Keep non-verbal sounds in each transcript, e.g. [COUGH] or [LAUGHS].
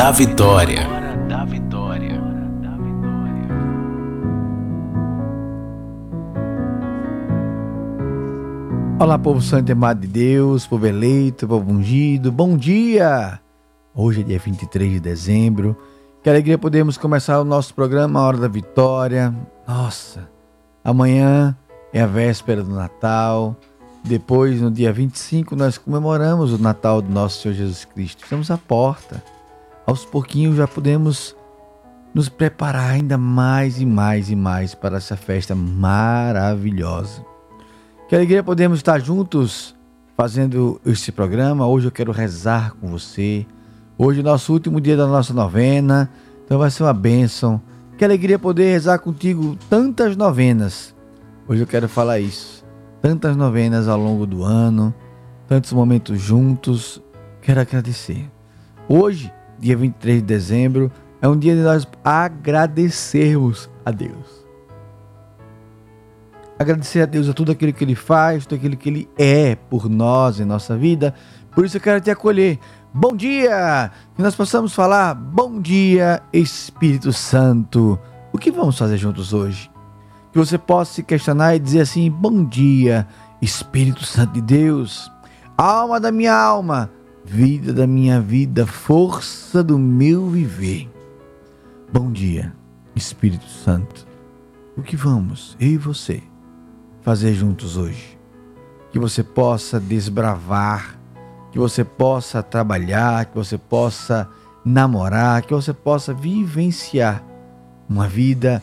Da Vitória. Olá, povo santo e amado de Deus, povo eleito, povo ungido, bom dia! Hoje é dia 23 de dezembro, que alegria podemos começar o nosso programa A Hora da Vitória. Nossa, amanhã é a véspera do Natal, depois, no dia 25, nós comemoramos o Natal do nosso Senhor Jesus Cristo. Estamos à porta, aos pouquinhos já podemos nos preparar ainda mais e mais e mais para essa festa maravilhosa. Que alegria podemos estar juntos fazendo este programa. Hoje eu quero rezar com você. Hoje é o nosso último dia da nossa novena. Então vai ser uma bênção. Que alegria poder rezar contigo tantas novenas. Hoje eu quero falar isso. Tantas novenas ao longo do ano, tantos momentos juntos. Quero agradecer. Hoje, dia 23 de dezembro, é um dia de nós agradecermos a Deus. agradecer a Deus a tudo aquilo que Ele faz, tudo aquilo que Ele é por nós em nossa vida. Por isso eu quero te acolher. Bom dia! Que nós possamos falar Bom dia, Espírito Santo. O que vamos fazer juntos hoje? Que você possa se questionar e dizer assim: Bom dia, Espírito Santo de Deus, alma da minha alma, vida da minha vida, força do meu viver. Bom dia, Espírito Santo. O que vamos, eu e você, fazer juntos hoje? Que você possa desbravar, que você possa trabalhar, que você possa namorar, que você possa vivenciar uma vida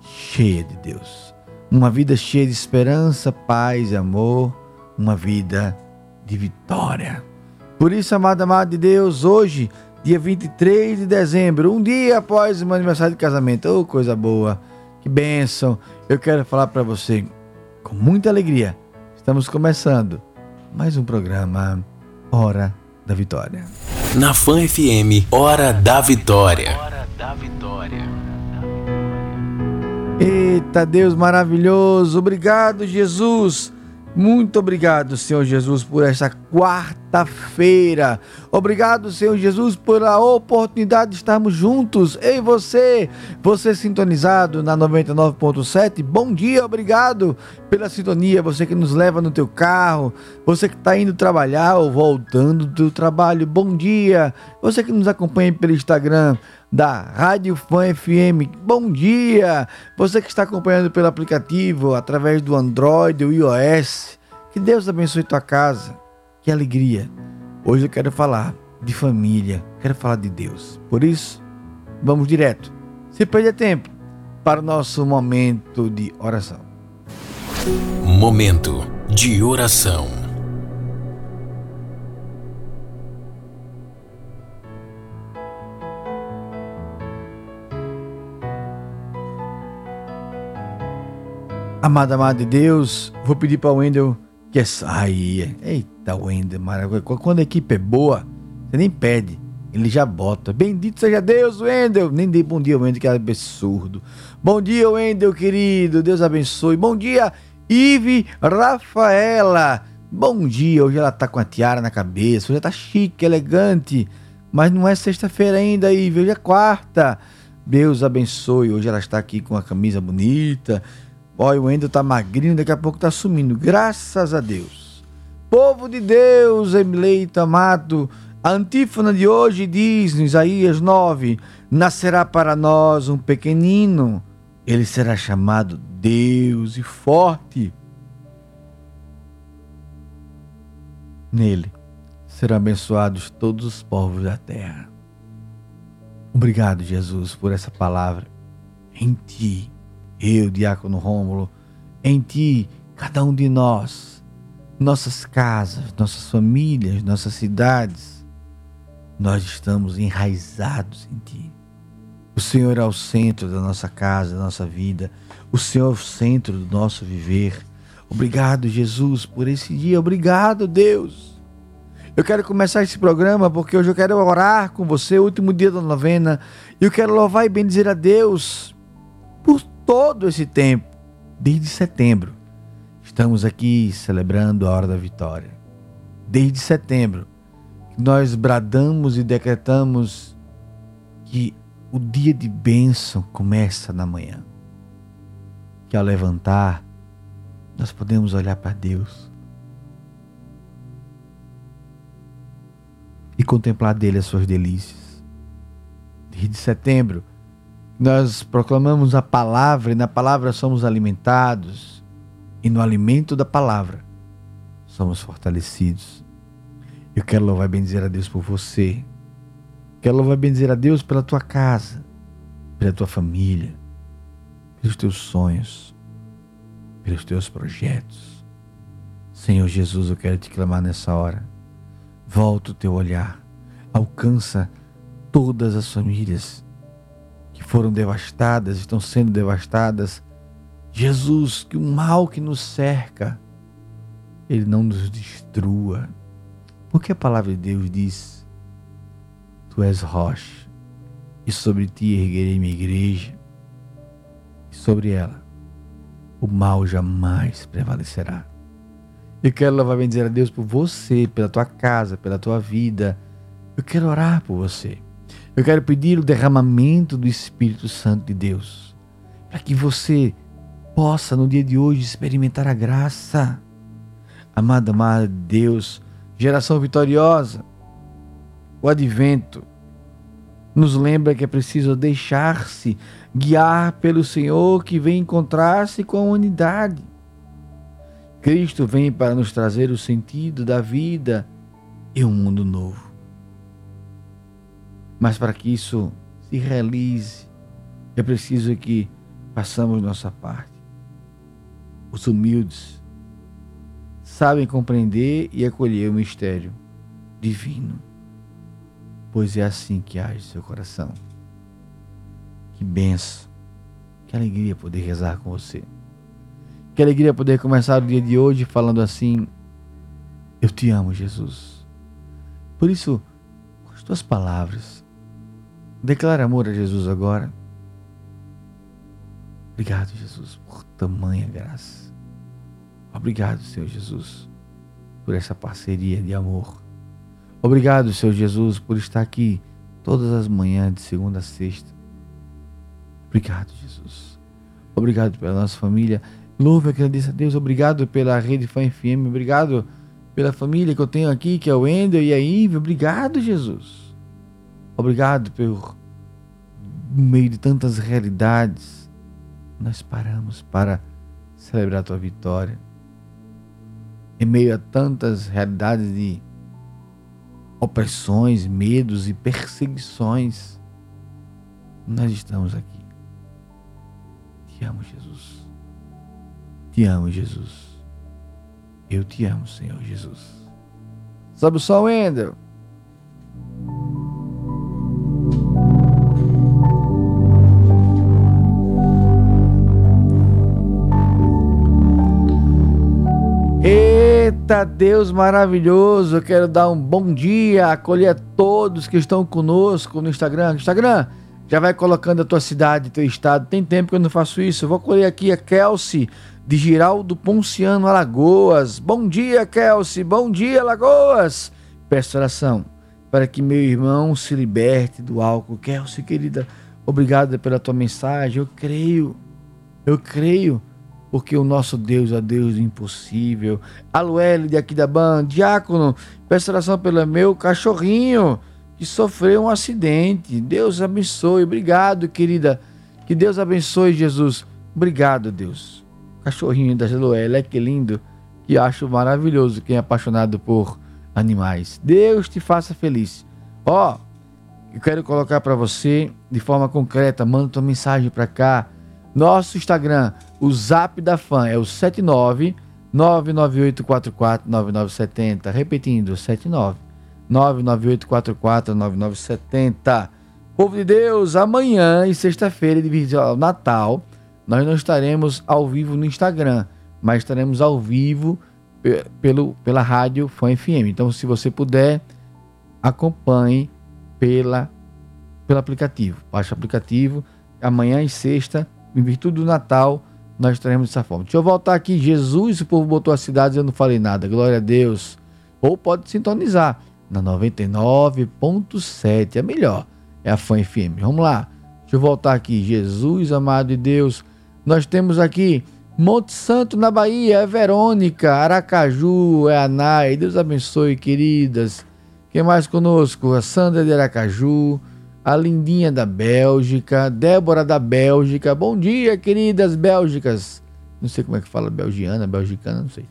cheia de Deus uma vida cheia de esperança, paz amor, uma vida de vitória. Por isso, amado, amado de Deus, hoje, dia 23 de dezembro, um dia após o meu aniversário de casamento, oh, coisa boa, que bênção, eu quero falar para você, com muita alegria, estamos começando mais um programa Hora da Vitória. Na Fan FM, Hora da Vitória. Hora da Vitória. Eita Deus maravilhoso, obrigado Jesus. Muito obrigado, Senhor Jesus, por essa quarta-feira. Obrigado, Senhor Jesus, pela oportunidade de estarmos juntos. Ei, você, você sintonizado na 99.7, bom dia, obrigado pela sintonia. Você que nos leva no teu carro, você que está indo trabalhar ou voltando do trabalho, bom dia. Você que nos acompanha pelo Instagram, da Rádio Fã FM. Bom dia! Você que está acompanhando pelo aplicativo, através do Android ou iOS. Que Deus abençoe tua casa. Que alegria. Hoje eu quero falar de família, quero falar de Deus. Por isso, vamos direto, sem perder tempo, para o nosso momento de oração. Momento de oração. Amado, amado de Deus, vou pedir para o Wendel que aí, eita Wendel, maravilha. Quando a equipe é boa, você nem pede, ele já bota. Bendito seja Deus, Wendel. Nem dei bom dia, Wendel, que é absurdo. Bom dia, Wendel, querido. Deus abençoe. Bom dia, Ive Rafaela. Bom dia. Hoje ela tá com a tiara na cabeça. Hoje ela tá chique, elegante. Mas não é sexta-feira ainda, Ive. Hoje é quarta. Deus abençoe. Hoje ela está aqui com a camisa bonita Olha, o Wendel tá magrinho, daqui a pouco tá sumindo. Graças a Deus. Povo de Deus, eleito, amado. A antífona de hoje diz, no Isaías 9: Nascerá para nós um pequenino, ele será chamado Deus e forte. Nele serão abençoados todos os povos da terra. Obrigado, Jesus, por essa palavra. Em ti eu, Diácono Rômulo, em ti, cada um de nós, nossas casas, nossas famílias, nossas cidades, nós estamos enraizados em ti. O Senhor é o centro da nossa casa, da nossa vida. O Senhor é o centro do nosso viver. Obrigado, Jesus, por esse dia. Obrigado, Deus. Eu quero começar esse programa porque hoje eu quero orar com você, último dia da novena. E eu quero louvar e bendizer a Deus por todo esse tempo, desde setembro, estamos aqui celebrando a hora da vitória. Desde setembro, nós bradamos e decretamos que o dia de bênção começa na manhã. Que ao levantar, nós podemos olhar para Deus e contemplar dele as suas delícias. Desde setembro, nós proclamamos a palavra e na palavra somos alimentados, e no alimento da palavra somos fortalecidos. Eu quero louvar e bendizer a Deus por você. Quero louvar e bendizer a Deus pela tua casa, pela tua família, pelos teus sonhos, pelos teus projetos. Senhor Jesus, eu quero te clamar nessa hora. Volta o teu olhar, alcança todas as famílias foram devastadas, estão sendo devastadas. Jesus, que o mal que nos cerca, ele não nos destrua. Porque a palavra de Deus diz: Tu és rocha, e sobre ti erguerei minha igreja, e sobre ela o mal jamais prevalecerá. Eu quero louvar e dizer a Deus por você, pela tua casa, pela tua vida. Eu quero orar por você. Eu quero pedir o derramamento do Espírito Santo de Deus, para que você possa no dia de hoje experimentar a graça. Amada, amada de Deus, geração vitoriosa, o advento nos lembra que é preciso deixar-se guiar pelo Senhor que vem encontrar-se com a humanidade. Cristo vem para nos trazer o sentido da vida e um mundo novo. Mas para que isso se realize, é preciso que façamos nossa parte. Os humildes sabem compreender e acolher o mistério divino, pois é assim que age seu coração. Que benção, que alegria poder rezar com você. Que alegria poder começar o dia de hoje falando assim: Eu te amo, Jesus. Por isso, com as tuas palavras, Declara amor a Jesus agora. Obrigado, Jesus, por tamanha graça. Obrigado, Senhor Jesus, por essa parceria de amor. Obrigado, Senhor Jesus, por estar aqui todas as manhãs, de segunda a sexta. Obrigado, Jesus. Obrigado pela nossa família. Louve e agradeça a Deus. Obrigado pela Rede Fã FM. Obrigado pela família que eu tenho aqui, que é o Wendel e a Ive. Obrigado, Jesus. Obrigado por, meio de tantas realidades, nós paramos para celebrar a tua vitória. Em meio a tantas realidades de opressões, medos e perseguições, nós estamos aqui. Te amo, Jesus. Te amo, Jesus. Eu te amo, Senhor Jesus. Sobe o som, Wendel. Eita Deus maravilhoso! Eu quero dar um bom dia, acolher a todos que estão conosco no Instagram. Instagram, já vai colocando a tua cidade, teu estado. Tem tempo que eu não faço isso. Eu vou acolher aqui a Kelsey de Giraldo Ponciano, Alagoas. Bom dia, Kelsey. Bom dia, Alagoas. Peço oração para que meu irmão se liberte do álcool. Kelsey, querida, obrigado pela tua mensagem. Eu creio, eu creio porque o nosso Deus é Deus do impossível. Aluele de aqui da banda, diácono, peço oração pelo meu cachorrinho que sofreu um acidente. Deus abençoe, obrigado, querida. Que Deus abençoe, Jesus. Obrigado, Deus. Cachorrinho da Aluele, é que lindo. Que acho maravilhoso quem é apaixonado por animais. Deus te faça feliz. Ó, oh, eu quero colocar para você de forma concreta, manda tua mensagem para cá. Nosso Instagram, o Zap da Fã é o 79 998449970. Repetindo, 79 998449970. Povo de Deus, amanhã e sexta-feira, de ao Natal, nós não estaremos ao vivo no Instagram, mas estaremos ao vivo pelo, pela rádio Fã FM. Então, se você puder, acompanhe pela, pelo aplicativo. Baixe o aplicativo. Amanhã e sexta, em virtude do Natal, nós estaremos dessa forma. Deixa eu voltar aqui. Jesus, o povo botou as cidades, eu não falei nada. Glória a Deus. Ou pode sintonizar na 99.7. É melhor. É a Fã FM. Vamos lá. Deixa eu voltar aqui. Jesus, amado de Deus. Nós temos aqui Monte Santo na Bahia. É Verônica. Aracaju. É a Nai. Deus abençoe, queridas. Quem mais conosco? A Sandra de Aracaju a Lindinha da Bélgica, Débora da Bélgica. Bom dia, queridas Bélgicas. Não sei como é que fala belgiana, belgicana, não sei.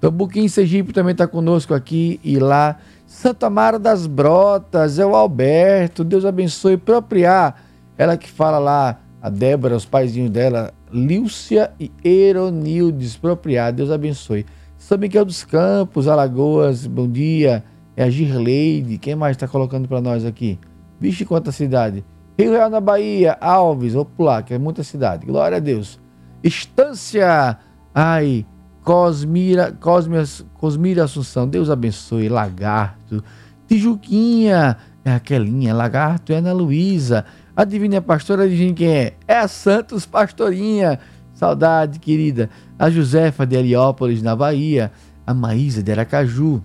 Tambuquim Sergipe também está conosco aqui e lá. Santa Mara das Brotas, é o Alberto. Deus abençoe. Propriar, ela que fala lá, a Débora, os paizinhos dela, Lícia e Eronildes. Propriar, Deus abençoe. São Miguel dos Campos, Alagoas, bom dia. É a Girleide. Quem mais está colocando para nós aqui? Vixe, quanta cidade. Rio Real na Bahia, Alves, vou pular, que é muita cidade. Glória a Deus. Estância, ai, Cosmira, Cosmias, Cosmira Assunção, Deus abençoe. Lagarto, Tijuquinha, é aquelinha, Lagarto, é Ana Luísa. Adivinha, pastora, adivinha quem é? É a Santos Pastorinha. Saudade, querida. A Josefa de Heliópolis, na Bahia. A Maísa de Aracaju.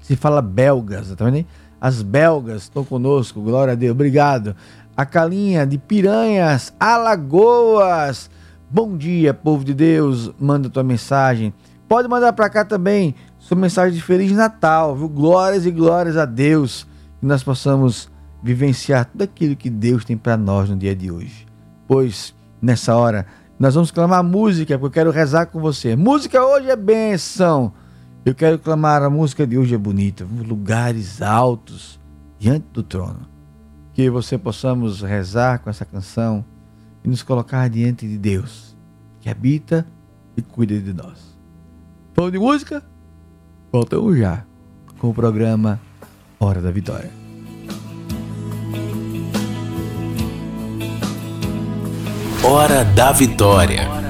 Se fala belgas, tá vendo? As belgas estão conosco, glória a Deus, obrigado. A Calinha de Piranhas, Alagoas. Bom dia, povo de Deus. Manda tua mensagem. Pode mandar para cá também sua mensagem de Feliz Natal, viu? Glórias e glórias a Deus. Que nós possamos vivenciar tudo aquilo que Deus tem para nós no dia de hoje. Pois, nessa hora, nós vamos clamar música, porque eu quero rezar com você. Música hoje é benção. Eu quero clamar, a música de hoje é bonita. Lugares altos diante do trono que você possamos rezar com essa canção e nos colocar diante de Deus, que habita e cuida de nós. Vamos de música? Voltamos já com o programa Hora da Vitória. Hora da Vitória.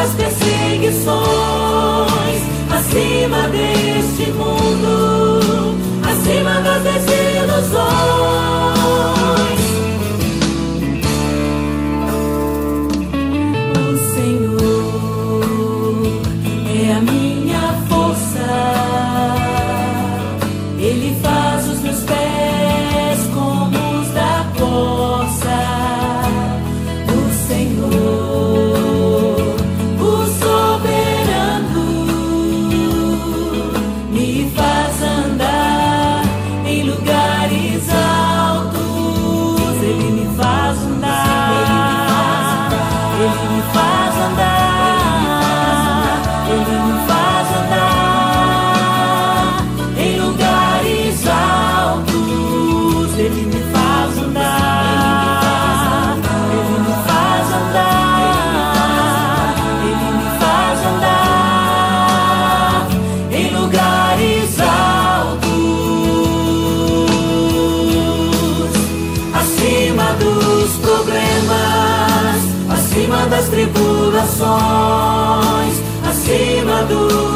Das perseguições, acima deste mundo,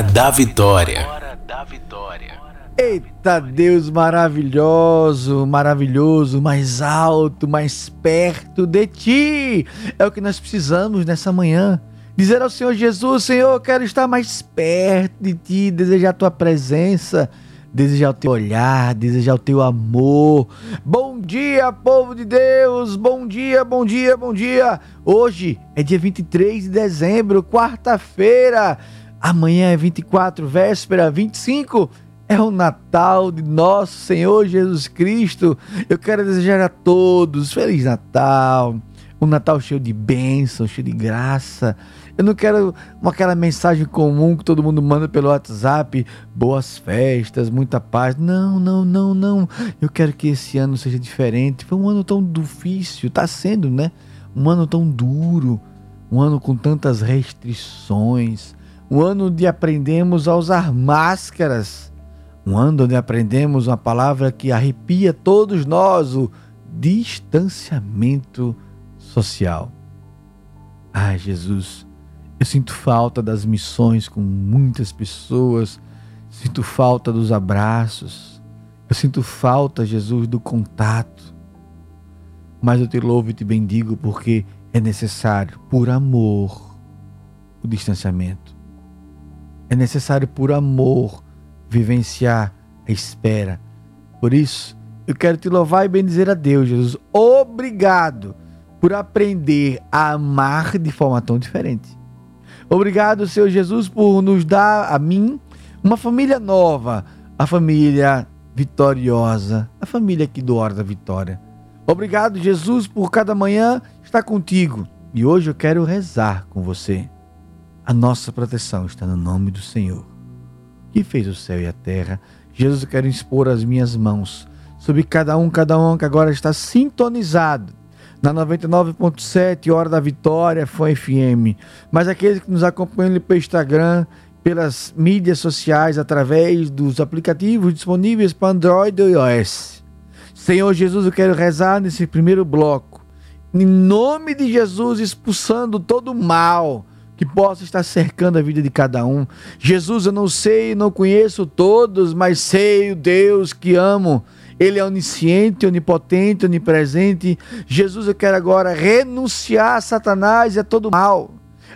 Hora da Vitória. Eita Deus maravilhoso, maravilhoso, mais alto, mais perto de ti. É o que nós precisamos nessa manhã. Dizer ao Senhor Jesus: Senhor, eu quero estar mais perto de ti, desejar a tua presença desejar o teu olhar, desejar o teu amor. Bom dia, povo de Deus! Bom dia, bom dia, bom dia! Hoje é dia 23 de dezembro, quarta-feira. Amanhã é 24, véspera 25. É o Natal de nosso Senhor Jesus Cristo. Eu quero desejar a todos Feliz Natal. Um Natal cheio de bênçãos, cheio de graça eu não quero aquela mensagem comum que todo mundo manda pelo WhatsApp, boas festas, muita paz. Não, não, não, não. Eu quero que esse ano seja diferente. Foi um ano tão difícil, está sendo, né? Um ano tão duro, um ano com tantas restrições, um ano onde aprendemos a usar máscaras, um ano onde aprendemos uma palavra que arrepia todos nós, o distanciamento social. Ai, Jesus, eu sinto falta das missões com muitas pessoas, sinto falta dos abraços, eu sinto falta, Jesus, do contato. Mas eu te louvo e te bendigo porque é necessário, por amor, o distanciamento. É necessário, por amor, vivenciar a espera. Por isso, eu quero te louvar e bendizer a Deus, Jesus. Obrigado por aprender a amar de forma tão diferente. Obrigado, Senhor Jesus, por nos dar a mim uma família nova, a família vitoriosa, a família aqui do Hora da Vitória. Obrigado, Jesus, por cada manhã estar contigo. E hoje eu quero rezar com você. A nossa proteção está no nome do Senhor, que fez o céu e a terra. Jesus, eu quero expor as minhas mãos sobre cada um, cada um que agora está sintonizado na 99.7 Hora da Vitória, foi FM. Mas aqueles que nos acompanham pelo Instagram, pelas mídias sociais, através dos aplicativos disponíveis para Android e iOS. Senhor Jesus, eu quero rezar nesse primeiro bloco. Em nome de Jesus, expulsando todo o mal que possa estar cercando a vida de cada um. Jesus, eu não sei, não conheço todos, mas sei o Deus que amo ele é onisciente, onipotente, onipresente. Jesus, eu quero agora renunciar a Satanás e a todo mal,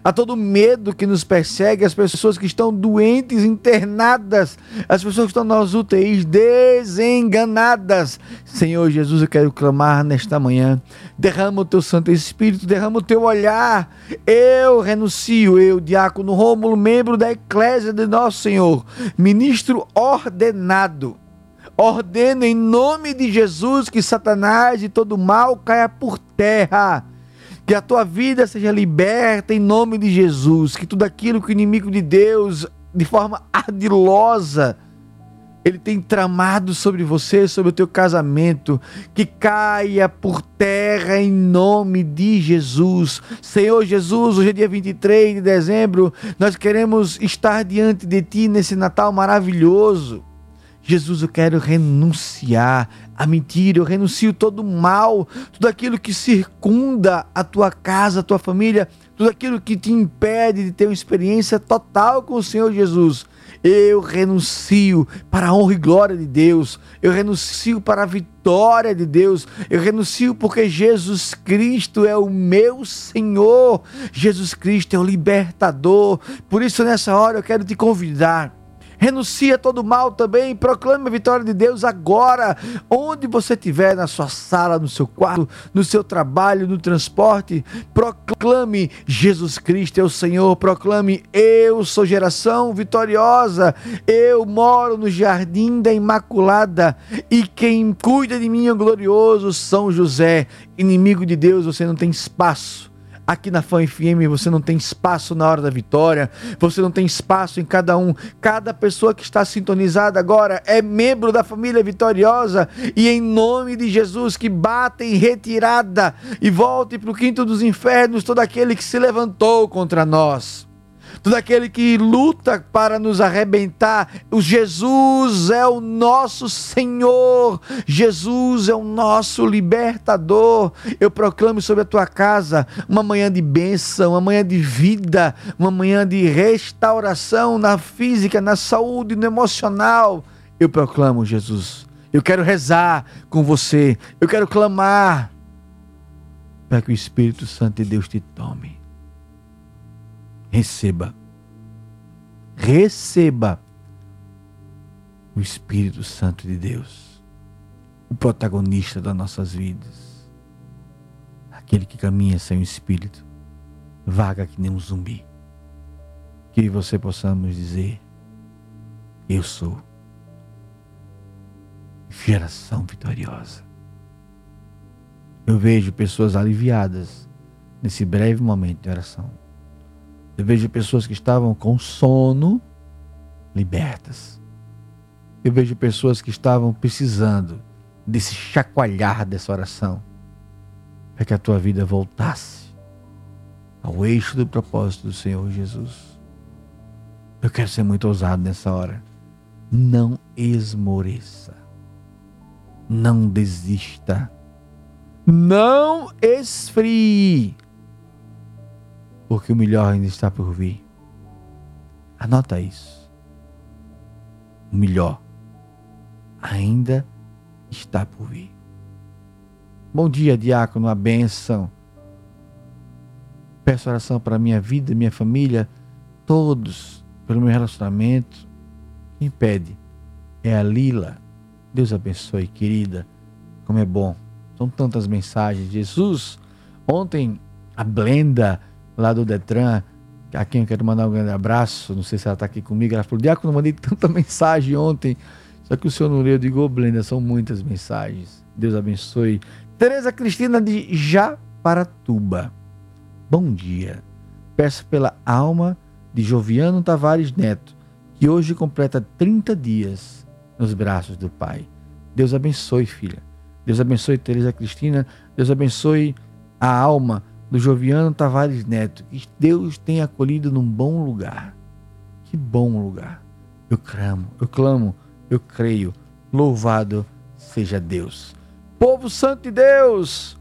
a todo medo que nos persegue, as pessoas que estão doentes, internadas, as pessoas que estão nas UTIs desenganadas. Senhor Jesus, eu quero clamar nesta manhã. Derrama o teu Santo Espírito, derrama o teu olhar. Eu renuncio, eu, diácono Rômulo, membro da Eclésia de Nosso Senhor, ministro ordenado Ordeno em nome de Jesus que Satanás e todo mal caia por terra. Que a tua vida seja liberta em nome de Jesus. Que tudo aquilo que o inimigo de Deus, de forma ardilosa, ele tem tramado sobre você, sobre o teu casamento, que caia por terra em nome de Jesus. Senhor Jesus, hoje é dia 23 de dezembro, nós queremos estar diante de ti nesse Natal maravilhoso. Jesus, eu quero renunciar à mentira, eu renuncio todo o mal, tudo aquilo que circunda a tua casa, a tua família, tudo aquilo que te impede de ter uma experiência total com o Senhor Jesus. Eu renuncio para a honra e glória de Deus. Eu renuncio para a vitória de Deus. Eu renuncio porque Jesus Cristo é o meu Senhor. Jesus Cristo é o libertador. Por isso, nessa hora, eu quero te convidar Renuncia todo mal também. Proclame a vitória de Deus agora. Onde você estiver, na sua sala, no seu quarto, no seu trabalho, no transporte. Proclame Jesus Cristo é o Senhor. Proclame eu sou geração vitoriosa. Eu moro no jardim da Imaculada. E quem cuida de mim é o glorioso São José. Inimigo de Deus, você não tem espaço Aqui na Fã FM você não tem espaço na hora da vitória, você não tem espaço em cada um. Cada pessoa que está sintonizada agora é membro da família vitoriosa e em nome de Jesus que bata em retirada e volte para o quinto dos infernos todo aquele que se levantou contra nós todo aquele que luta para nos arrebentar. O Jesus é o nosso Senhor, Jesus é o nosso libertador. Eu proclamo sobre a tua casa uma manhã de bênção, uma manhã de vida, uma manhã de restauração na física, na saúde, no emocional. Eu proclamo, Jesus. Eu quero rezar com você. Eu quero clamar para que o Espírito Santo de Deus te tome. Receba. Receba o Espírito Santo de Deus, o protagonista das nossas vidas, aquele que caminha sem o Espírito, vaga que nem um zumbi. Que você possamos dizer: Eu sou geração vitoriosa. Eu vejo pessoas aliviadas nesse breve momento de oração. Eu vejo pessoas que estavam com sono libertas. Eu vejo pessoas que estavam precisando desse chacoalhar dessa oração para que a tua vida voltasse ao eixo do propósito do Senhor Jesus. Eu quero ser muito ousado nessa hora. Não esmoreça. Não desista não esfrie, porque o melhor ainda está por vir. Anota isso. O melhor ainda está por vir. Bom dia, diácono, a bênção. Peço oração para minha vida, minha família, todos, pelo meu relacionamento. Quem pede é a Lila. Deus abençoe, querida. Como é bom são tantas mensagens. Jesus, ontem a Blenda, lá do Detran, a quem eu quero mandar um grande abraço, não sei se ela está aqui comigo, ela falou, Diácono, mandei tanta [LAUGHS] mensagem ontem, só que o senhor não leu, eu digo, oh, Blenda, são muitas mensagens. Deus abençoe. Tereza Cristina de Japaratuba. Bom dia. Peço pela alma de Joviano Tavares Neto, que hoje completa 30 dias nos braços do Pai. Deus abençoe, filha. Deus abençoe Teresa Cristina. Deus abençoe a alma do Joviano Tavares Neto. Que Deus tenha acolhido num bom lugar. Que bom lugar. Eu clamo, eu clamo, eu creio. Louvado seja Deus. Povo Santo de Deus!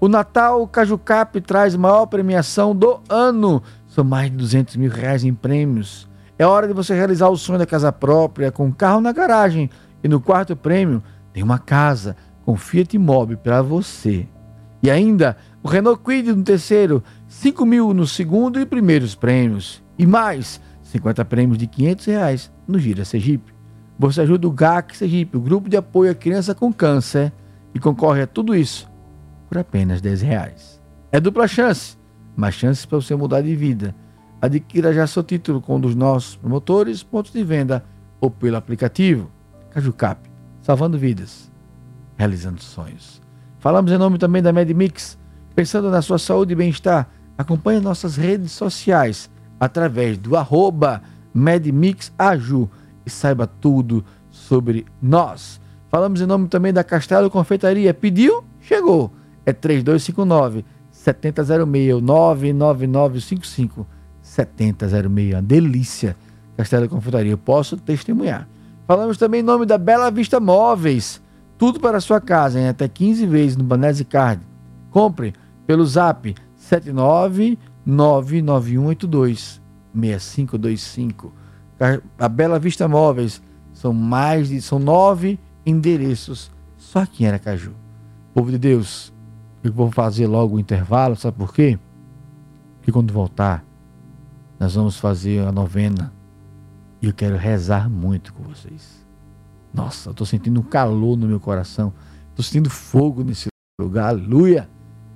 O Natal Cajucap traz maior premiação do ano. São mais de 200 mil reais em prêmios. É hora de você realizar o sonho da casa própria com carro na garagem. E no quarto prêmio tem uma casa com Fiat Mobi para você. E ainda o Renault Kwid no terceiro, 5 mil no segundo e primeiros prêmios. E mais 50 prêmios de 500 reais no Gira Sergipe. Você ajuda o GAC Sergipe, o Grupo de Apoio à Criança com Câncer, e concorre a tudo isso por apenas 10 reais. É dupla chance, mais chances para você mudar de vida. Adquira já seu título com um dos nossos promotores, pontos de venda ou pelo aplicativo. Cajucap, salvando vidas realizando sonhos. Falamos em nome também da MedMix, pensando na sua saúde e bem-estar. Acompanhe nossas redes sociais através do arroba MedMixAju e saiba tudo sobre nós. Falamos em nome também da Castelo Confeitaria. Pediu? Chegou. É 3259 7006 99955 7006. Delícia. Castelo Confeitaria. Eu posso testemunhar. Falamos também em nome da Bela Vista Móveis. Tudo para a sua casa em até 15 vezes no Banese Card. Compre pelo zap 79991826525. A Bela Vista Móveis são mais de são nove endereços só aqui em Aracaju. Povo de Deus, eu vou fazer logo o intervalo, sabe por quê? Porque quando voltar, nós vamos fazer a novena e eu quero rezar muito com vocês. Nossa, eu estou sentindo um calor no meu coração. Estou sentindo fogo nesse lugar. Aleluia.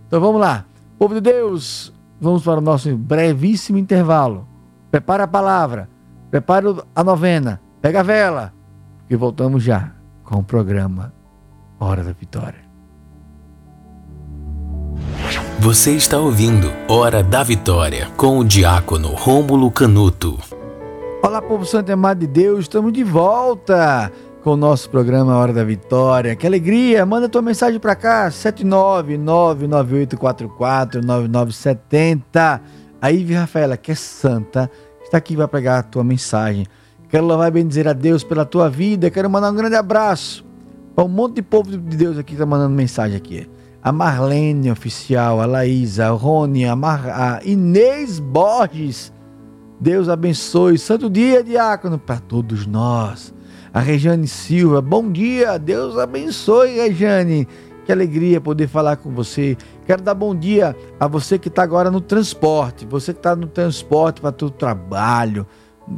Então vamos lá. Povo de Deus, vamos para o nosso brevíssimo intervalo. Prepara a palavra. Prepara a novena. Pega a vela. E voltamos já com o programa Hora da Vitória. Você está ouvindo Hora da Vitória com o diácono Rômulo Canuto. Olá, povo santo e amado de Deus, estamos de volta com o nosso programa Hora da Vitória. Que alegria! Manda tua mensagem para cá, 79998449970. A Ive Rafaela, que é santa, está aqui vai pregar a tua mensagem. Quero louvar e bendizer a Deus pela tua vida. Quero mandar um grande abraço para um monte de povo de Deus aqui que está mandando mensagem aqui. A Marlene Oficial, a Laísa, a Rony, a, Mar... a Inês Borges. Deus abençoe. Santo dia, diácono, para todos nós. A Rejane Silva, bom dia. Deus abençoe, Rejane. Que alegria poder falar com você. Quero dar bom dia a você que está agora no transporte, você que está no transporte para o trabalho.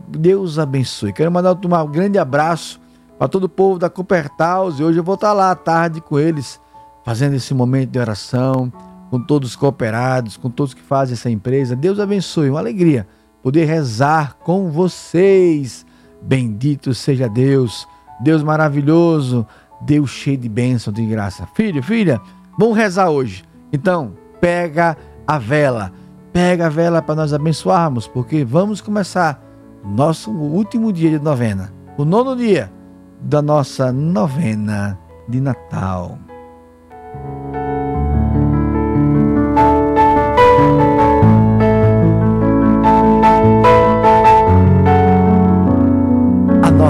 Deus abençoe. Quero mandar um grande abraço para todo o povo da Coopertaus. E hoje eu vou estar lá à tarde com eles, fazendo esse momento de oração, com todos os cooperados, com todos que fazem essa empresa. Deus abençoe, uma alegria poder rezar com vocês. Bendito seja Deus, Deus maravilhoso, Deus cheio de bênção, de graça. Filho, filha, vamos rezar hoje. Então, pega a vela, pega a vela para nós abençoarmos, porque vamos começar nosso último dia de novena, o nono dia da nossa novena de Natal.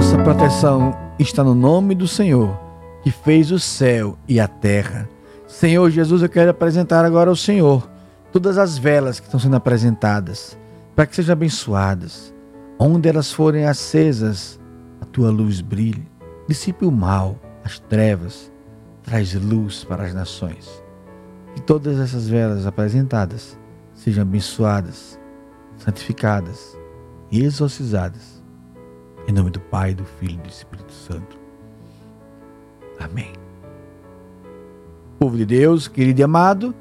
Nossa proteção está no nome do Senhor, que fez o céu e a terra. Senhor Jesus, eu quero apresentar agora ao Senhor todas as velas que estão sendo apresentadas, para que sejam abençoadas Onde elas forem acesas, a tua luz brilhe. Dissipe o mal, as trevas, traz luz para as nações. Que todas essas velas apresentadas sejam abençoadas, santificadas e exorcizadas. Em nome do Pai, do Filho e do Espírito Santo. Amém. Povo de Deus, querido e amado,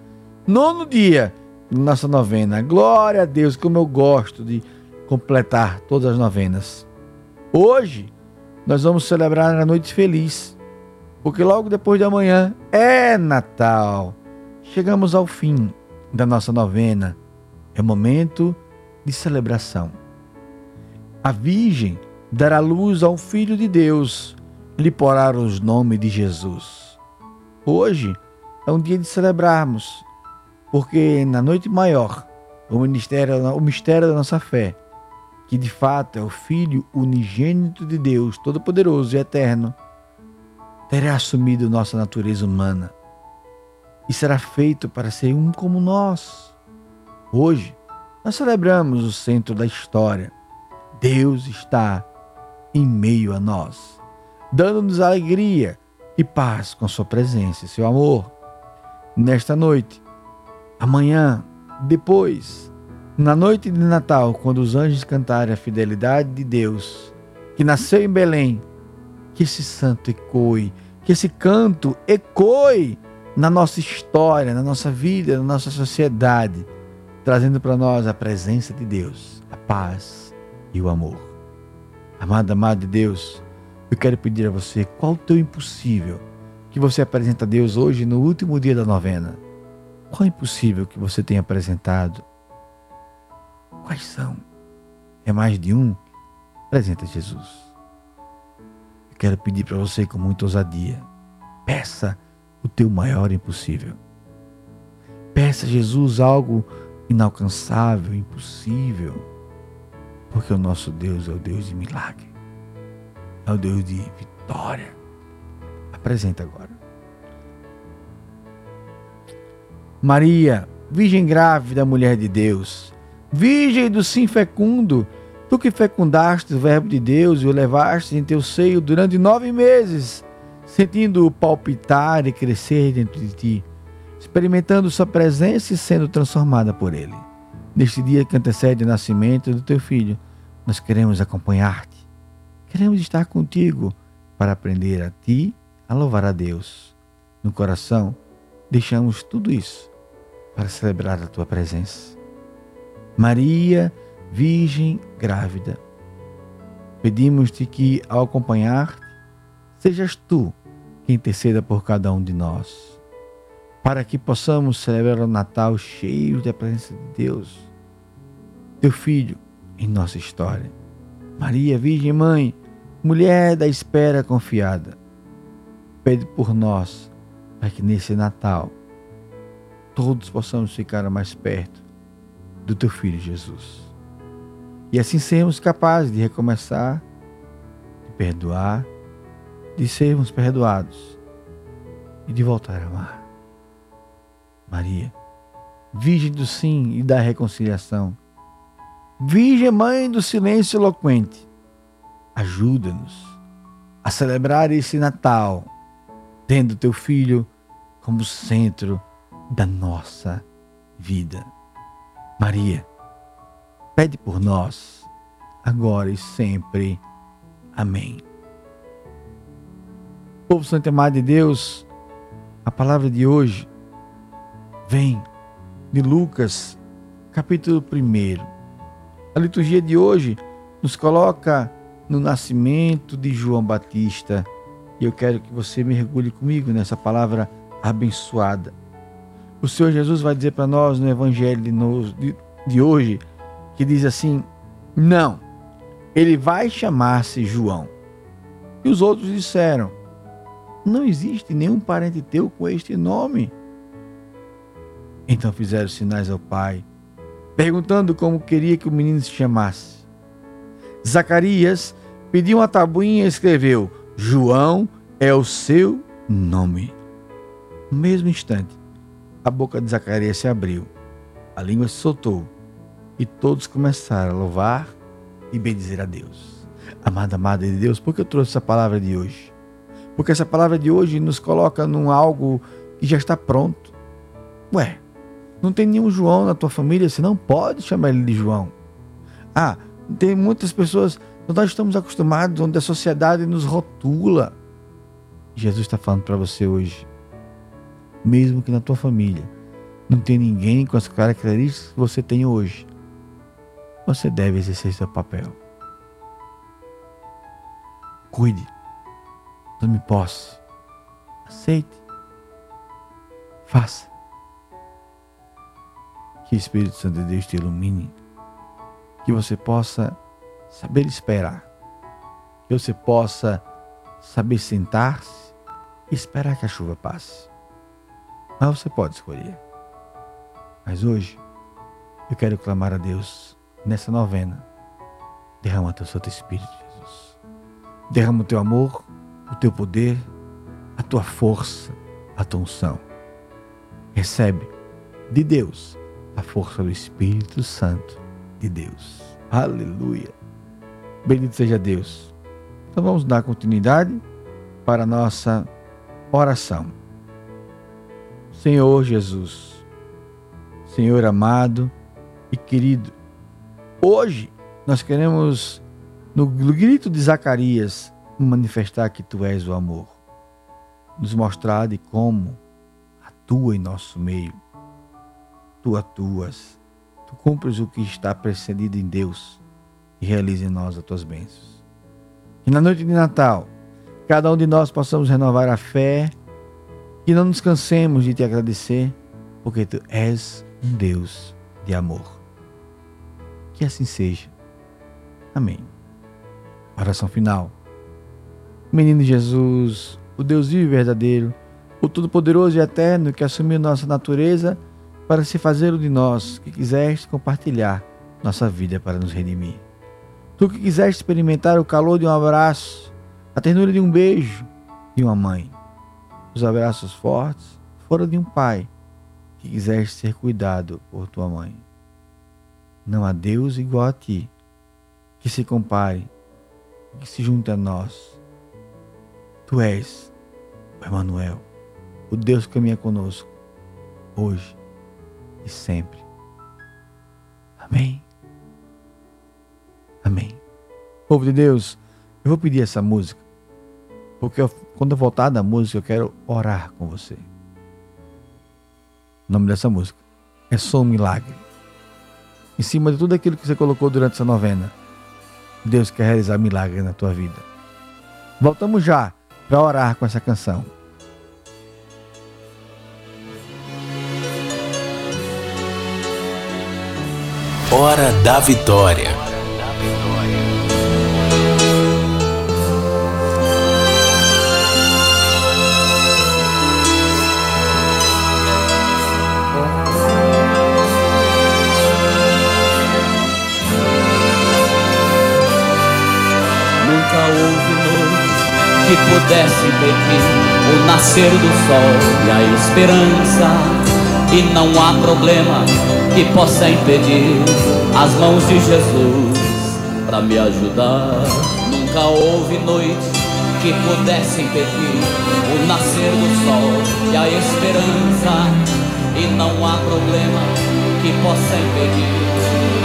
nono dia da nossa novena. Glória a Deus, como eu gosto de completar todas as novenas. Hoje nós vamos celebrar a noite feliz, porque logo depois de amanhã é Natal. Chegamos ao fim da nossa novena. É momento de celebração. A Virgem dará luz ao Filho de Deus, lhe porá os nomes de Jesus. Hoje é um dia de celebrarmos, porque na noite maior, o, ministério, o mistério da nossa fé, que de fato é o Filho unigênito de Deus, Todo-Poderoso e Eterno, terá assumido nossa natureza humana e será feito para ser um como nós. Hoje, nós celebramos o centro da história. Deus está em meio a nós, dando-nos alegria e paz com Sua presença e seu amor. Nesta noite, amanhã, depois, na noite de Natal, quando os anjos cantarem a fidelidade de Deus, que nasceu em Belém, que esse santo ecoe, que esse canto ecoe na nossa história, na nossa vida, na nossa sociedade, trazendo para nós a presença de Deus, a paz e o amor. Amado, amado de Deus, eu quero pedir a você qual o teu impossível que você apresenta a Deus hoje no último dia da novena. Qual é impossível que você tenha apresentado Quais são? É mais de um? Apresenta Jesus. Eu quero pedir para você com muita ousadia. Peça o teu maior impossível. Peça a Jesus algo inalcançável, impossível. Porque o nosso Deus é o Deus de milagre. É o Deus de vitória. Apresenta agora. Maria, Virgem grávida, mulher de Deus Virgem do sim fecundo, tu que fecundaste o Verbo de Deus e o levaste em teu seio durante nove meses, sentindo-o palpitar e crescer dentro de ti, experimentando sua presença e sendo transformada por ele. Neste dia que antecede o nascimento do teu filho, nós queremos acompanhar-te. Queremos estar contigo para aprender a ti a louvar a Deus. No coração, deixamos tudo isso para celebrar a tua presença. Maria, Virgem grávida. Pedimos-te que, ao acompanhar-te, sejas tu quem interceda por cada um de nós, para que possamos celebrar o Natal cheio da presença de Deus, teu Filho, em nossa história. Maria, Virgem Mãe, mulher da espera confiada, pede por nós, para que nesse Natal todos possamos ficar mais perto do teu filho Jesus. E assim sermos capazes de recomeçar, de perdoar, de sermos perdoados e de voltar a amar. Maria, Virgem do sim e da reconciliação, Virgem Mãe do silêncio eloquente, ajuda-nos a celebrar esse Natal, tendo teu filho como centro da nossa vida. Maria, pede por nós, agora e sempre. Amém. Povo Santo Amado de Deus, a palavra de hoje vem de Lucas, capítulo 1. A liturgia de hoje nos coloca no nascimento de João Batista e eu quero que você mergulhe comigo nessa palavra abençoada. O Senhor Jesus vai dizer para nós no Evangelho de, hoje, que diz assim: Não, ele vai chamar-se João. E os outros disseram: Não existe nenhum parente teu com este nome. Então fizeram sinais ao pai, perguntando como queria que o menino se chamasse. Zacarias pediu uma tabuinha e escreveu: João é o seu nome. No mesmo instante, a boca de Zacarias se abriu, a língua se soltou e todos começaram a louvar e bendizer a Deus. Amada, amada de Deus, por que eu trouxe essa palavra de hoje? Porque essa palavra de hoje nos coloca num algo que já está pronto. Ué, não tem nenhum João na tua família, você não pode chamar ele de João. Ah, tem muitas pessoas, nós estamos acostumados onde a sociedade nos rotula. Jesus está falando para você hoje mesmo que na tua família não tenha ninguém com as características que você tem hoje, você deve exercer seu papel. Cuide, tome posse, aceite, faça. Que o Espírito Santo de Deus te ilumine, que você possa saber esperar, que você possa saber sentar-se e esperar que a chuva passe. Mas você pode escolher. Mas hoje, eu quero clamar a Deus nessa novena. Derrama teu Santo Espírito, Jesus. Derrama o teu amor, o teu poder, a tua força, a tua unção. Recebe de Deus a força do Espírito Santo de Deus. Aleluia. Bendito seja Deus. Então vamos dar continuidade para a nossa oração. Senhor Jesus, Senhor amado e querido, hoje nós queremos, no grito de Zacarias, manifestar que Tu és o amor, nos mostrar de como atua em nosso meio. Tu atuas, Tu cumpres o que está precedido em Deus e realiza em nós as Tuas bênçãos. Que na noite de Natal, cada um de nós possamos renovar a fé que não nos cansemos de te agradecer, porque tu és um Deus de amor. Que assim seja. Amém. Oração final. Menino Jesus, o Deus vivo e verdadeiro, o Todo-Poderoso e Eterno que assumiu nossa natureza para se fazer o de nós, que quiseste compartilhar nossa vida para nos redimir. Tu que quiseste experimentar o calor de um abraço, a ternura de um beijo de uma mãe. Os abraços fortes foram de um pai que quiseste ser cuidado por tua mãe. Não há Deus igual a ti, que se compare, que se junte a nós. Tu és o Emmanuel, o Deus que caminha conosco, hoje e sempre. Amém. Amém. Povo de Deus, eu vou pedir essa música porque eu, quando eu voltar da música, eu quero orar com você. O nome dessa música é Sou um Milagre. Em cima de tudo aquilo que você colocou durante essa novena, Deus quer realizar milagre na tua vida. Voltamos já para orar com essa canção. Hora da Vitória. Nunca houve noite que pudesse pedir o nascer do sol e a esperança e não há problema que possa impedir as mãos de Jesus para me ajudar. Nunca houve noite que pudesse impedir o nascer do sol e a esperança. E não há problema que possa impedir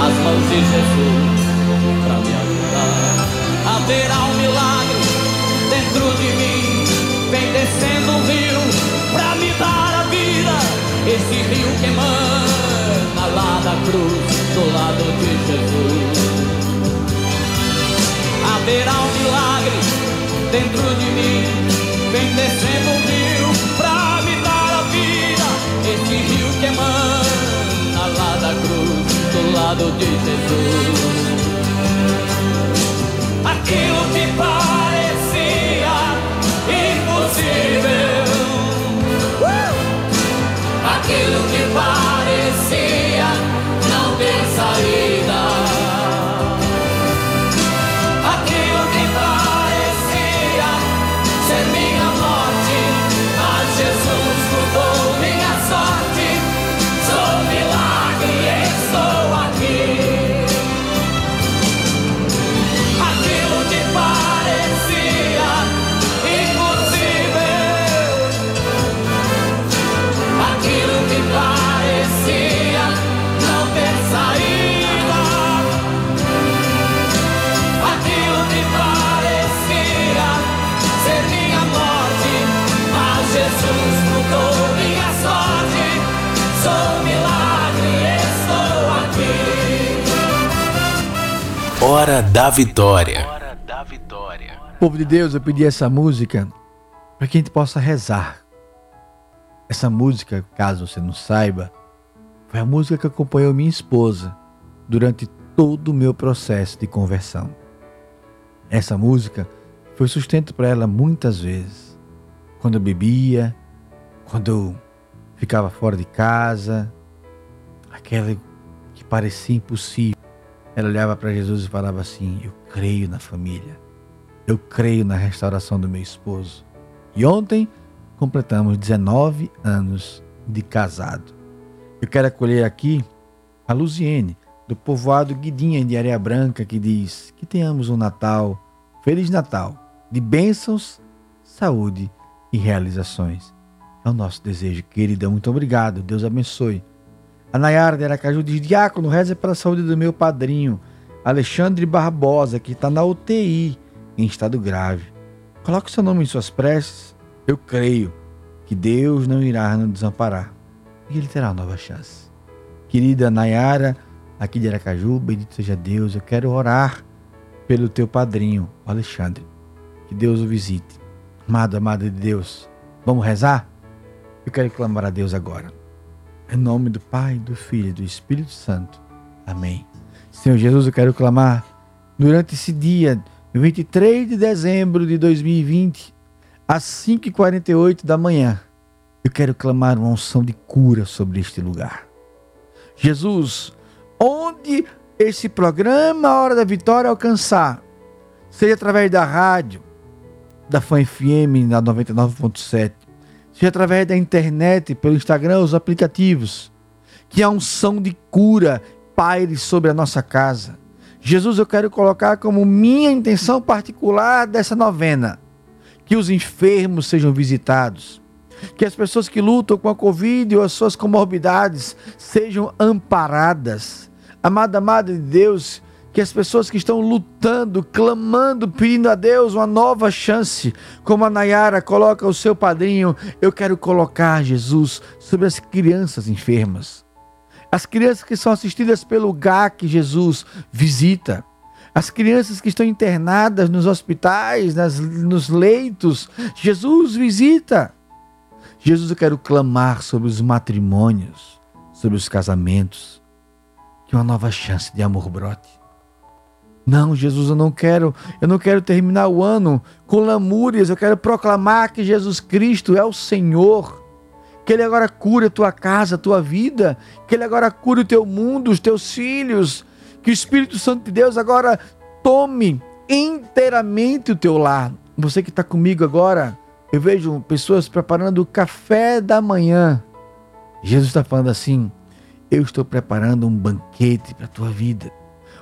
as mãos de Jesus para me ajudar. Haverá um milagre dentro de mim, vem descendo um rio para me dar. Esse rio que emana lá da cruz, do lado de Jesus. Haverá um milagre dentro de mim, vem descendo um rio pra me dar a vida. Esse rio que emana lá da cruz, do lado de Jesus. Aquilo que parecia impossível. Hora da Vitória. Povo de Deus, eu pedi essa música para que a gente possa rezar. Essa música, caso você não saiba, foi a música que acompanhou minha esposa durante todo o meu processo de conversão. Essa música foi sustento para ela muitas vezes. Quando eu bebia, quando eu ficava fora de casa, aquela que parecia impossível. Ela olhava para Jesus e falava assim: Eu creio na família. Eu creio na restauração do meu esposo. E ontem completamos 19 anos de casado. Eu quero acolher aqui a Luziene, do povoado Guidinha de Areia Branca, que diz que tenhamos um Natal, Feliz Natal, de bênçãos, saúde e realizações. É o nosso desejo, querida. Muito obrigado. Deus abençoe. A Nayara de Aracaju diz: Diácono, reza pela saúde do meu padrinho, Alexandre Barbosa, que está na UTI, em estado grave. Coloque seu nome em suas preces. Eu creio que Deus não irá nos desamparar e ele terá uma nova chance. Querida Nayara, aqui de Aracaju, bendito seja Deus. Eu quero orar pelo teu padrinho, Alexandre. Que Deus o visite. Amado, amada de Deus, vamos rezar? Eu quero clamar a Deus agora. Em nome do Pai, do Filho e do Espírito Santo. Amém. Senhor Jesus, eu quero clamar durante esse dia, 23 de dezembro de 2020, às 5h48 da manhã. Eu quero clamar uma unção de cura sobre este lugar. Jesus, onde esse programa A Hora da Vitória alcançar, seja através da rádio, da Fã FM na 99.7, seja através da internet, pelo Instagram, os aplicativos, que a unção de cura paire sobre a nossa casa. Jesus, eu quero colocar como minha intenção particular dessa novena que os enfermos sejam visitados, que as pessoas que lutam com a Covid ou as suas comorbidades sejam amparadas. Amada, amada de Deus, que as pessoas que estão lutando, clamando, pedindo a Deus uma nova chance, como a Nayara coloca o seu padrinho, eu quero colocar Jesus sobre as crianças enfermas. As crianças que são assistidas pelo GAC, Jesus visita. As crianças que estão internadas nos hospitais, nas, nos leitos, Jesus visita. Jesus, eu quero clamar sobre os matrimônios, sobre os casamentos, que uma nova chance de amor brote. Não, Jesus, eu não quero, eu não quero terminar o ano com lamúrias, eu quero proclamar que Jesus Cristo é o Senhor. Que Ele agora cure a tua casa, a tua vida, que Ele agora cure o teu mundo, os teus filhos, que o Espírito Santo de Deus agora tome inteiramente o teu lar, Você que está comigo agora, eu vejo pessoas preparando o café da manhã. Jesus está falando assim: Eu estou preparando um banquete para a tua vida.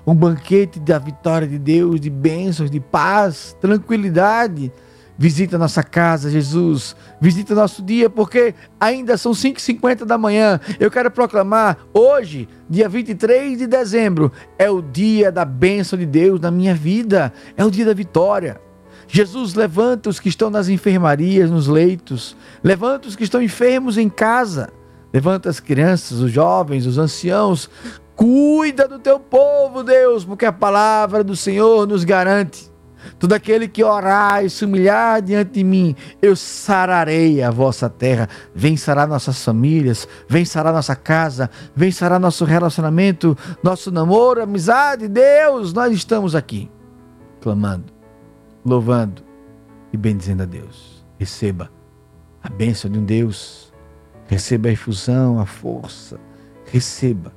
Um banquete da vitória de Deus, de bênçãos, de paz, tranquilidade. Visita nossa casa, Jesus. Visita nosso dia, porque ainda são 5h50 da manhã. Eu quero proclamar hoje, dia 23 de dezembro, é o dia da bênção de Deus na minha vida. É o dia da vitória. Jesus levanta os que estão nas enfermarias, nos leitos. Levanta os que estão enfermos em casa. Levanta as crianças, os jovens, os anciãos. Cuida do teu povo, Deus, porque a palavra do Senhor nos garante. Todo aquele que orar e se humilhar diante de mim, eu sararei a vossa terra. Vem sarar nossas famílias, vem sarar nossa casa, vem sarar nosso relacionamento, nosso namoro, amizade. Deus, nós estamos aqui, clamando, louvando e bendizendo a Deus. Receba a bênção de um Deus, receba a infusão, a força, receba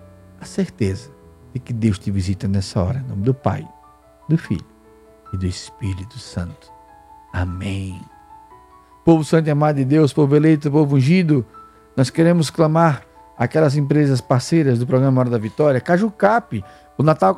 a certeza de que Deus te visita nessa hora. Em nome do Pai, do Filho e do Espírito Santo. Amém. Povo santo e amado de Deus, povo eleito, povo ungido, nós queremos clamar aquelas empresas parceiras do programa Hora da Vitória, Cajucap, o Natal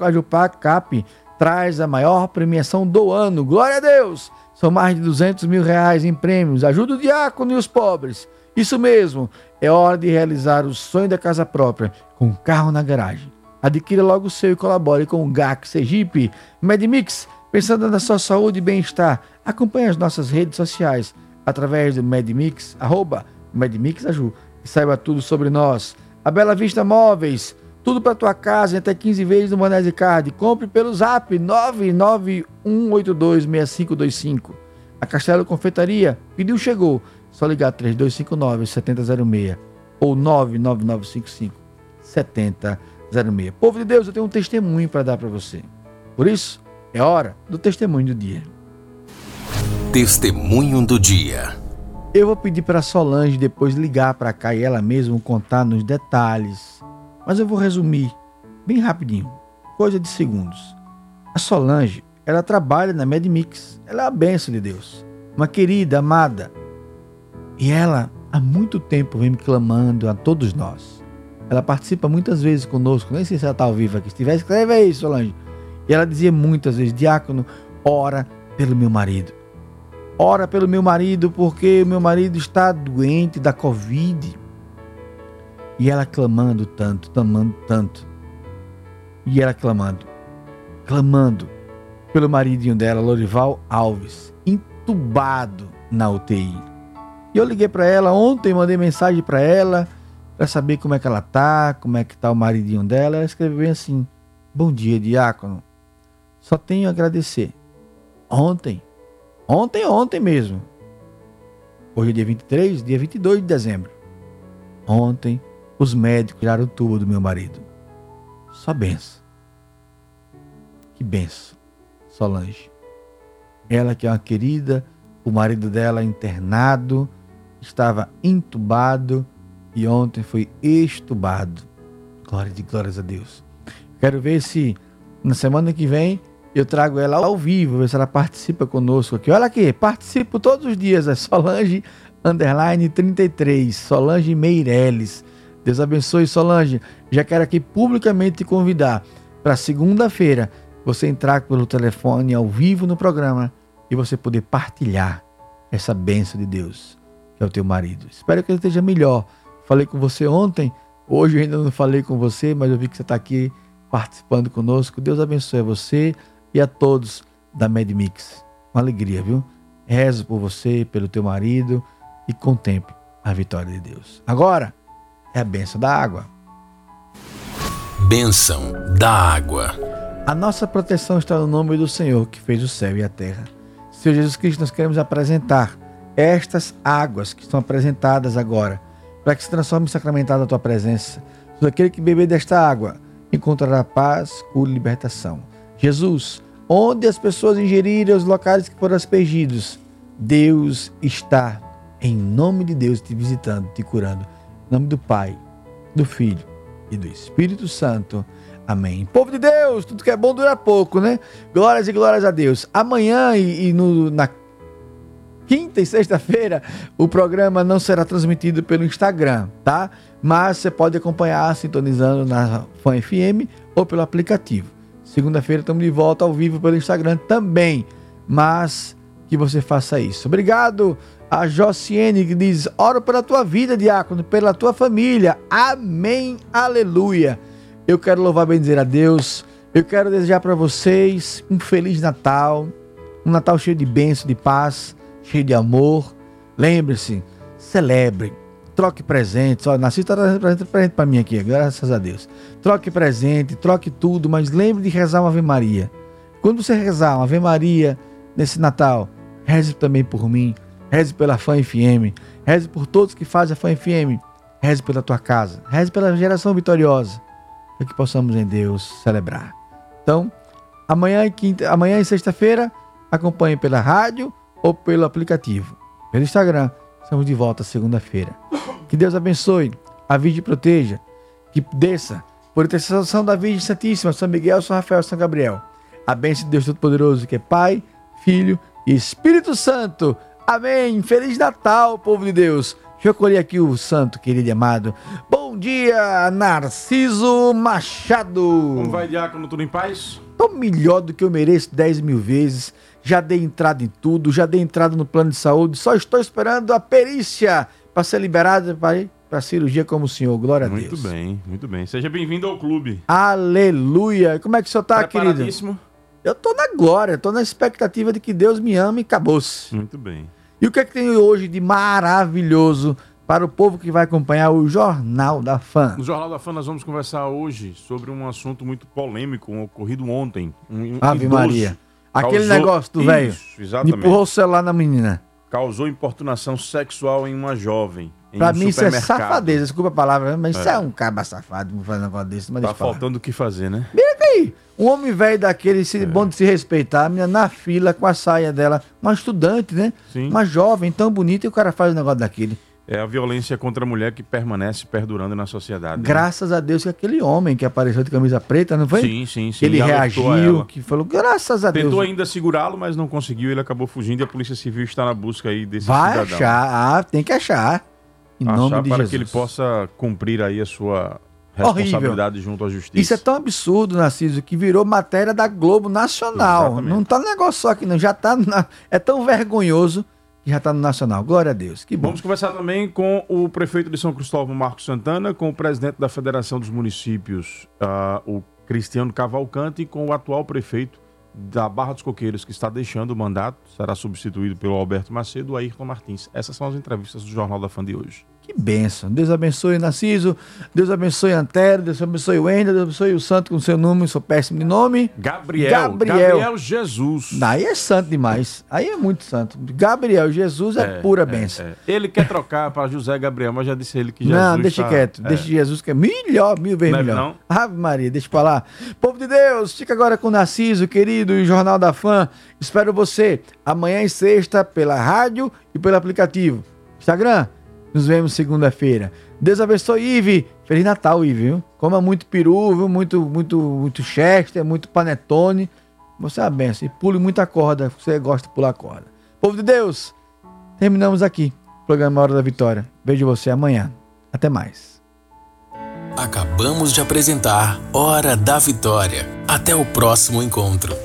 Cap traz a maior premiação do ano. Glória a Deus! São mais de 200 mil reais em prêmios. Ajuda o diácono e os pobres. Isso mesmo, é hora de realizar o sonho da casa própria com carro na garagem. Adquira logo o seu e colabore com o GAC Sergipe. Medmix, pensando na sua saúde e bem-estar, acompanhe as nossas redes sociais através do Medmix, arroba Medmixaju, e saiba tudo sobre nós. A Bela Vista Móveis, tudo para tua casa em até 15 vezes no Monese Card. Compre pelo zap 991826525. A Castelo Confeitaria, pediu, chegou. Só ligar 3259-7006 ou 99955-7006. Povo de Deus, eu tenho um testemunho para dar para você. Por isso, é hora do testemunho do dia. Testemunho do dia. Eu vou pedir para Solange depois ligar para cá e ela mesma contar nos detalhes. Mas eu vou resumir bem rapidinho, coisa de segundos. A Solange, ela trabalha na Medmix. Ela é a benção de Deus. Uma querida, amada. E ela há muito tempo vem me clamando a todos nós. Ela participa muitas vezes conosco, nem sei se ela está ao vivo aqui. Se tiver, escreve aí, Solange. E ela dizia muitas vezes: Diácono, ora pelo meu marido. Ora pelo meu marido, porque o meu marido está doente da Covid. E ela clamando tanto, clamando tanto. E ela clamando, clamando pelo maridinho dela, Lorival Alves, entubado na UTI. E eu liguei para ela ontem, mandei mensagem para ela para saber como é que ela tá, como é que tá o maridinho dela. Ela escreveu bem assim: Bom dia, diácono. Só tenho a agradecer. Ontem, ontem, ontem mesmo. Hoje é dia 23, dia 22 de dezembro. Ontem, os médicos tiraram o tubo do meu marido. Só benção. Que benção, Solange. Ela que é uma querida, o marido dela internado, estava entubado e ontem foi estubado. Glória de glórias a Deus. Quero ver se na semana que vem eu trago ela ao vivo, ver se ela participa conosco aqui. Olha aqui, participo todos os dias, é Solange underline 33, Solange Meireles. Deus abençoe, Solange. Já quero aqui publicamente te convidar para segunda-feira você entrar pelo telefone ao vivo no programa e você poder partilhar essa benção de Deus, que é o teu marido. Espero que ele esteja melhor. Falei com você ontem, hoje eu ainda não falei com você, mas eu vi que você está aqui participando conosco. Deus abençoe você e a todos da MedMix. Uma alegria, viu? Rezo por você, pelo teu marido e contemple a vitória de Deus. Agora é a benção da água. Bênção da água. A nossa proteção está no nome do Senhor que fez o céu e a terra. Senhor Jesus Cristo, nós queremos apresentar estas águas que estão apresentadas agora, para que se transforme em sacramentado a tua presença. Todo aquele que beber desta água encontrará paz, cura e libertação. Jesus, onde as pessoas ingerirem os locais que foram aspergidos, Deus está, em nome de Deus, te visitando, te curando. Em nome do Pai, do Filho e do Espírito Santo. Amém. Povo de Deus, tudo que é bom dura pouco, né? Glórias e glórias a Deus. Amanhã e, e no, na quinta e sexta-feira, o programa não será transmitido pelo Instagram, tá? Mas você pode acompanhar sintonizando na Fan FM ou pelo aplicativo. Segunda-feira estamos de volta ao vivo pelo Instagram também, mas que você faça isso. Obrigado a Jociene que diz: Oro pela tua vida, diácono, pela tua família. Amém, aleluia. Eu quero louvar bem dizer a Deus. Eu quero desejar para vocês um feliz Natal, um Natal cheio de bênção, de paz, cheio de amor. Lembre-se, celebre, troque presentes. Olha, Nasci está trazendo presente para mim aqui, graças a Deus. Troque presente, troque tudo, mas lembre de rezar uma Ave Maria. Quando você rezar uma Ave Maria nesse Natal, reze também por mim, reze pela Fã FM, reze por todos que fazem a Fã FM, reze pela tua casa, reze pela geração vitoriosa, para que possamos em Deus celebrar. Então, amanhã e, quinta, amanhã e sexta-feira, acompanhe pela rádio ou pelo aplicativo. Pelo Instagram, estamos de volta segunda-feira. Que Deus abençoe, a Virgem proteja, que desça, por intercessão da Virgem Santíssima, São Miguel, São Rafael, São Gabriel. A bênção de Deus Todo-Poderoso, que é Pai, Filho e Espírito Santo. Amém. Feliz Natal, povo de Deus. Deixa eu colher aqui o santo, querido e amado. Bom dia, Narciso Machado. Como vai, Diácono? Tudo em paz? Tô melhor do que eu mereço 10 mil vezes. Já dei entrada em tudo, já dei entrada no plano de saúde. Só estou esperando a perícia para ser liberado para ir para cirurgia como o senhor. Glória a muito Deus. Muito bem, muito bem. Seja bem-vindo ao clube. Aleluia. Como é que o senhor tá, querido? Eu tô na glória, tô na expectativa de que Deus me ame e acabou-se. Muito bem. E o que é que tem hoje de maravilhoso para o povo que vai acompanhar o Jornal da Fã? No Jornal da Fã nós vamos conversar hoje sobre um assunto muito polêmico, um ocorrido ontem. Um um Ave idoso Maria. Aquele causou- negócio do velho. Empurrou o celular na menina. Causou importunação sexual em uma jovem. Em Pra um mim isso é safadeza, desculpa a palavra, mas isso É. é um caba safado fazer um negócio desse, mas Tá faltando o que fazer, né? Aí, um homem velho daquele, É. se, bom de se respeitar, a menina na fila com a saia dela, uma estudante, né? Sim. Uma jovem tão bonita e o cara faz um negócio daquele. É a violência contra a mulher que permanece perdurando na sociedade. né? Graças a Deus que aquele homem que apareceu de camisa preta, não foi? Sim, sim, sim. Ele reagiu, que falou, graças a Tentou Deus. ainda segurá-lo, mas não conseguiu. Ele acabou fugindo e a Polícia Civil está na busca aí desse Vai cidadão. achar, ah, tem que achar. Em Achar nome de para Jesus. que ele possa cumprir aí a sua Horrível. responsabilidade junto à justiça. Isso é tão absurdo, Narciso, que virou matéria da Globo Nacional. Exatamente. Não tá no negócio só aqui, não. Já tá na... É tão vergonhoso já tá no Nacional. Glória a Deus. Que bom. Vamos conversar também com o prefeito de São Cristóvão, Marcos Santana, com o presidente da Federação dos Municípios, ah, o Cristiano Cavalcante, e com o atual prefeito da Barra dos Coqueiros, que está deixando o mandato, será substituído pelo Alberto Macedo, Ayrton Martins. Essas são as entrevistas do Jornal da Fã de hoje. Que bênção. Deus abençoe Narciso. Deus abençoe Antero. Deus abençoe o Ender. Deus abençoe o santo com seu nome. Sou péssimo de nome. Gabriel, Gabriel. Jesus. Daí é santo demais. Aí é muito santo. Gabriel, Jesus é, pura bênção. é. Ele quer trocar para José Gabriel, mas já disse ele que Jesus Não, deixa tá- quieto. é. Deixa Jesus que é melhor, mil vezes Não é melhor. não? Ave Maria, deixa pra lá. Povo de Deus, fica agora com o Narciso, querido, e Jornal da Fã. Espero você amanhã e sexta pela rádio e pelo aplicativo. Instagram, nos vemos segunda-feira. Deus abençoe, Ive. Feliz Natal, Ive, viu? Coma muito peru, viu? Muito, muito, muito chester, muito panetone. Você é uma benção. E pule muita corda, você gosta de pular corda. Povo de Deus, terminamos aqui. Programa Hora da Vitória. Vejo você amanhã. Até mais. Acabamos de apresentar Hora da Vitória. Até o próximo encontro.